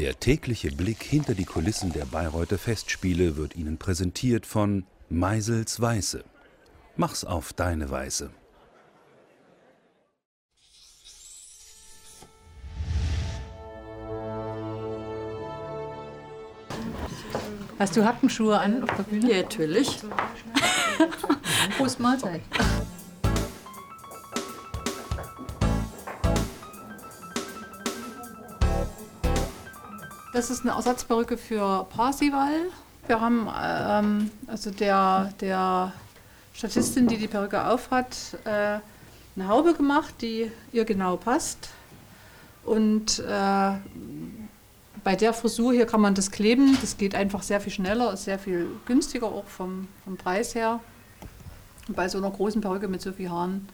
Der tägliche Blick hinter die Kulissen der Bayreuther Festspiele wird Ihnen präsentiert von Meisels Weiße. Mach's auf deine Weise. Hast du Hackenschuhe an auf der Bühne? Ja, natürlich. Prost Mahlzeit. Das ist eine Ersatzperücke für Parsival. Wir haben ähm, also der, der Statistin, die die Perücke aufhat, äh, eine Haube gemacht, die ihr genau passt. Und äh, bei der Frisur hier kann man das kleben. Das geht einfach sehr viel schneller, ist sehr viel günstiger auch vom, vom Preis her. Und bei so einer großen Perücke mit so vielen Haaren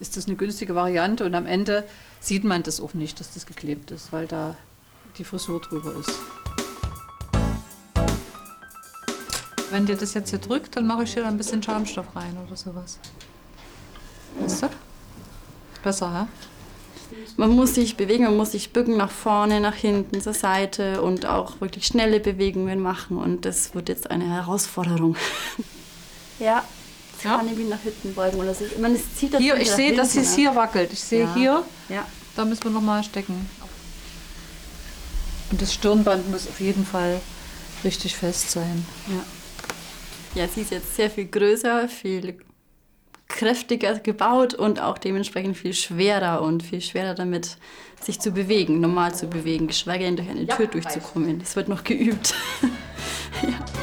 ist das eine günstige Variante. Und am Ende sieht man das auch nicht, dass das geklebt ist, weil da die Frisur drüber ist. Wenn dir das jetzt hier drückt, dann mache ich hier ein bisschen Schaumstoff rein oder sowas. Weißt du? Besser, hä? Man muss sich bewegen, man muss sich bücken nach vorne, nach hinten, zur Seite und auch wirklich schnelle Bewegungen machen. Und das wird jetzt eine Herausforderung. ja, jetzt Ja. kann ich mich nach hinten beugen oder so. Man, es zieht das Hier, ich sehe, dass es ne? hier wackelt. Ich sehe Ja. hier, Ja. da müssen wir noch mal stecken. Und das Stirnband muss auf jeden Fall richtig fest sein. Ja, sie ist jetzt sehr viel größer, viel kräftiger gebaut und auch dementsprechend viel schwerer und viel schwerer damit, sich zu bewegen, normal zu bewegen, geschweige denn durch eine Tür durchzukommen. Das wird noch geübt. ja.